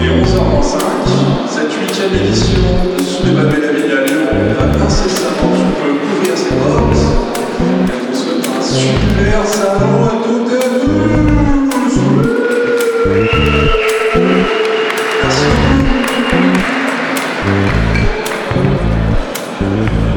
Et 11h05, cette huitième édition de Sous les Babel à Lyon va incessamment sous peu ouvrir ses portes. Et on vous souhaite un super salon à toutes et à tous. Merci.